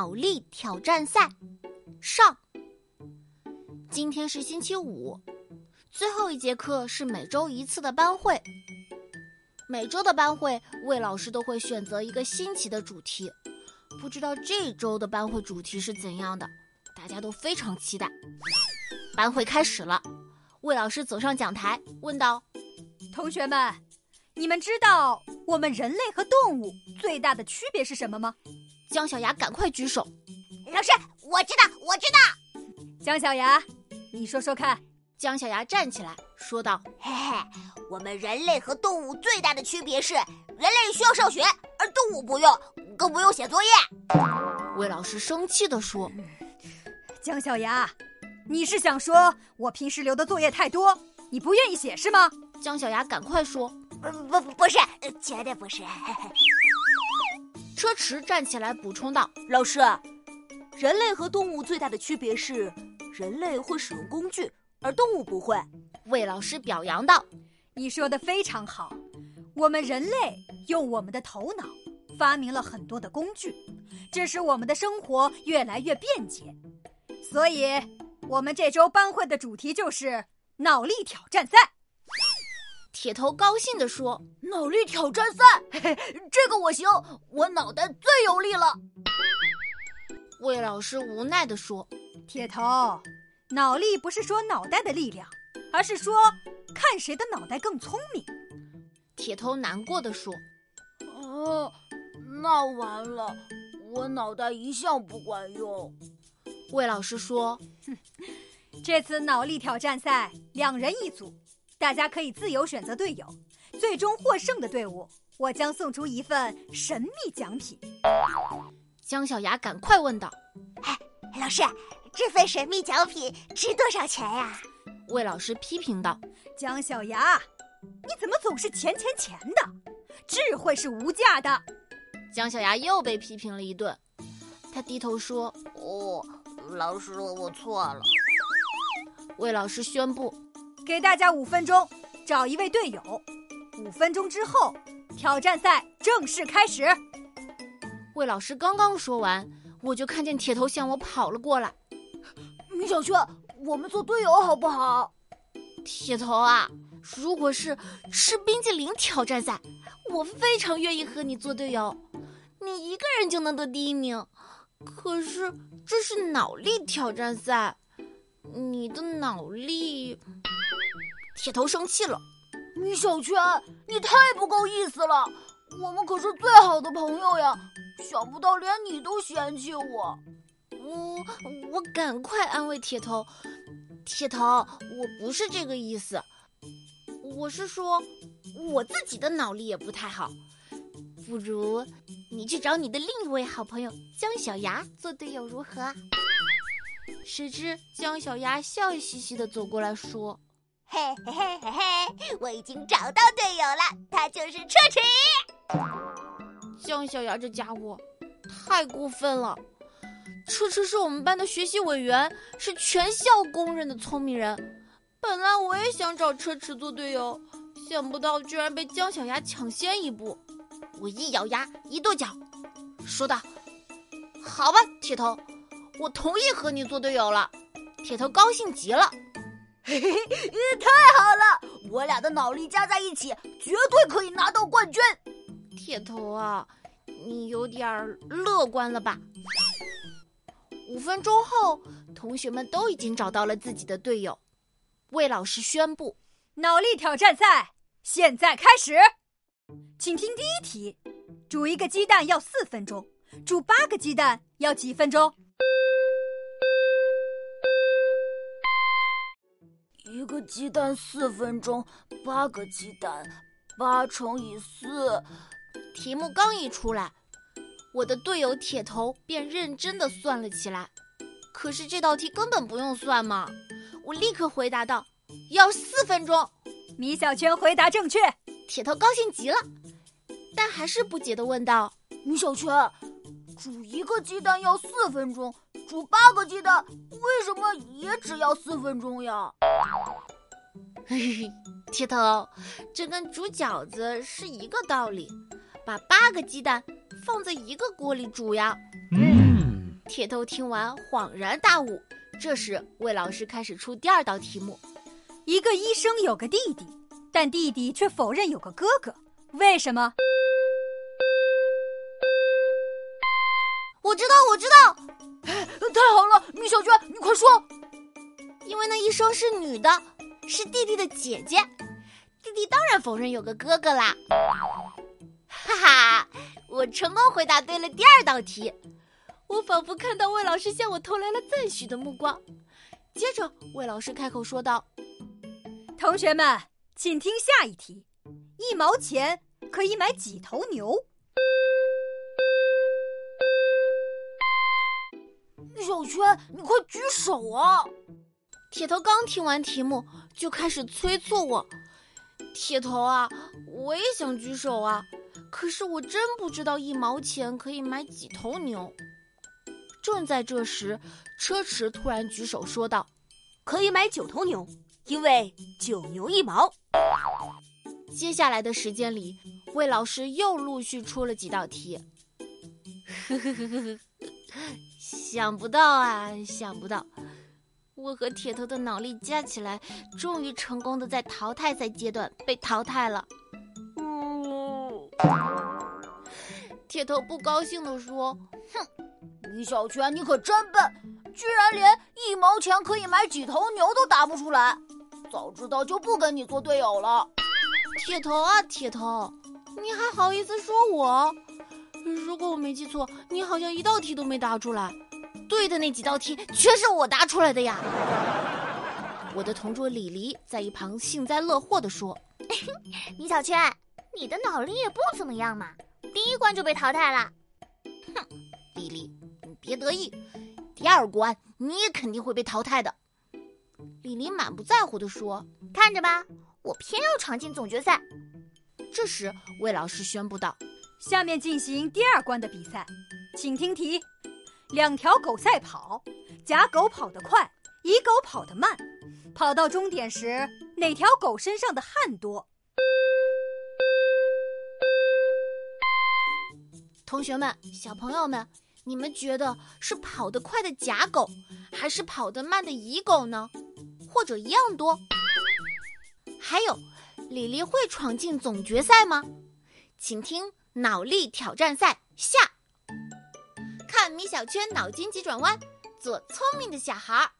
脑力挑战赛上。今天是星期五，最后一节课是每周一次的班会。每周的班会，魏老师都会选择一个新奇的主题。不知道这周的班会主题是怎样的，大家都非常期待。班会开始了，魏老师走上讲台，问道：“同学们，你们知道我们人类和动物最大的区别是什么吗？”姜小牙赶快举手：“老师，我知道，我知道。”姜小牙，你说说看。姜小牙站起来说道：“嘿嘿，我们人类和动物最大的区别是，人类需要上学，而动物不用，更不用写作业。”魏老师生气地说：“姜小牙，你是想说我平时留的作业太多，你不愿意写是吗？”姜小牙赶快说：“不不不是，绝对不是。”车迟站起来补充道：“老师，人类和动物最大的区别是，人类会使用工具。”而动物不会，魏老师表扬道：“你说的非常好。我们人类用我们的头脑发明了很多的工具，这使我们的生活越来越便捷。所以，我们这周班会的主题就是脑力挑战赛。”铁头高兴地说：“脑力挑战赛，嘿嘿这个我行，我脑袋最有力了。”魏老师无奈地说：“铁头。”脑力不是说脑袋的力量，而是说看谁的脑袋更聪明。铁头难过的说：“哦，那完了，我脑袋一向不管用。”魏老师说：“哼，这次脑力挑战赛两人一组，大家可以自由选择队友。最终获胜的队伍，我将送出一份神秘奖品。”姜小牙赶快问道：“哎，老师。”这份神秘奖品值多少钱呀？魏老师批评道：“姜小牙，你怎么总是钱钱钱的？智慧是无价的。”姜小牙又被批评了一顿，他低头说：“哦，老师，我错了。”魏老师宣布：“给大家五分钟，找一位队友。五分钟之后，挑战赛正式开始。”魏老师刚刚说完，我就看见铁头向我跑了过来。米小圈，我们做队友好不好？铁头啊，如果是吃冰激凌挑战赛，我非常愿意和你做队友，你一个人就能得第一名。可是这是脑力挑战赛，你的脑力……铁头生气了。米小圈，你太不够意思了，我们可是最好的朋友呀，想不到连你都嫌弃我。我我赶快安慰铁头，铁头，我不是这个意思，我是说我自己的脑力也不太好，不如你去找你的另一位好朋友姜小牙做队友如何？谁知姜小牙笑嘻嘻的走过来说：“嘿嘿嘿嘿嘿，我已经找到队友了，他就是车迟。”姜小牙这家伙太过分了。车迟是我们班的学习委员，是全校公认的聪明人。本来我也想找车迟做队友，想不到居然被姜小牙抢先一步。我一咬牙，一跺脚，说道：“好吧，铁头，我同意和你做队友了。”铁头高兴极了，嘿嘿嘿，太好了！我俩的脑力加在一起，绝对可以拿到冠军。铁头啊，你有点乐观了吧？五分钟后，同学们都已经找到了自己的队友。魏老师宣布：脑力挑战赛现在开始，请听第一题：煮一个鸡蛋要四分钟，煮八个鸡蛋要几分钟？一个鸡蛋四分钟，八个鸡蛋，八乘以四。题目刚一出来。我的队友铁头便认真的算了起来，可是这道题根本不用算嘛！我立刻回答道：“要四分钟。”米小圈回答正确，铁头高兴极了，但还是不解的问道：“米小圈，煮一个鸡蛋要四分钟，煮八个鸡蛋为什么也只要四分钟呀？”嘿嘿，铁头，这跟煮饺子是一个道理，把八个鸡蛋。放在一个锅里煮呀。嗯，铁头听完恍然大悟。这时，魏老师开始出第二道题目：一个医生有个弟弟，但弟弟却否认有个哥哥，为什么？我知道，我知道，太好了，米小圈，你快说！因为那医生是女的，是弟弟的姐姐，弟弟当然否认有个哥哥啦。哈哈，我成功回答对了第二道题。我仿佛看到魏老师向我投来了赞许的目光。接着，魏老师开口说道：“同学们，请听下一题：一毛钱可以买几头牛？”小圈，你快举手啊！铁头刚听完题目，就开始催促我：“铁头啊，我也想举手啊，可是我真不知道一毛钱可以买几头牛。”正在这时，车迟突然举手说道：“可以买九头牛，因为九牛一毛。”接下来的时间里，魏老师又陆续出了几道题。呵呵呵呵呵，想不到啊，想不到，我和铁头的脑力加起来，终于成功的在淘汰赛阶段被淘汰了。嗯，铁头不高兴的说：“哼。”米小圈，你可真笨，居然连一毛钱可以买几头牛都答不出来。早知道就不跟你做队友了。铁头啊，铁头，你还好意思说我？如果我没记错，你好像一道题都没答出来。对的那几道题全是我答出来的呀。我的同桌李黎在一旁幸灾乐祸地说：“米小圈，你的脑力也不怎么样嘛，第一关就被淘汰了。”哼，李黎。你别得意，第二关你也肯定会被淘汰的。李黎满不在乎地说：“看着吧，我偏要闯进总决赛。”这时，魏老师宣布道：“下面进行第二关的比赛，请听题：两条狗赛跑，甲狗跑得快，乙狗跑得慢。跑到终点时，哪条狗身上的汗多？”同学们，小朋友们。你们觉得是跑得快的甲狗，还是跑得慢的乙狗呢？或者一样多？还有，李黎会闯进总决赛吗？请听脑力挑战赛下。看米小圈脑筋急转弯，做聪明的小孩儿。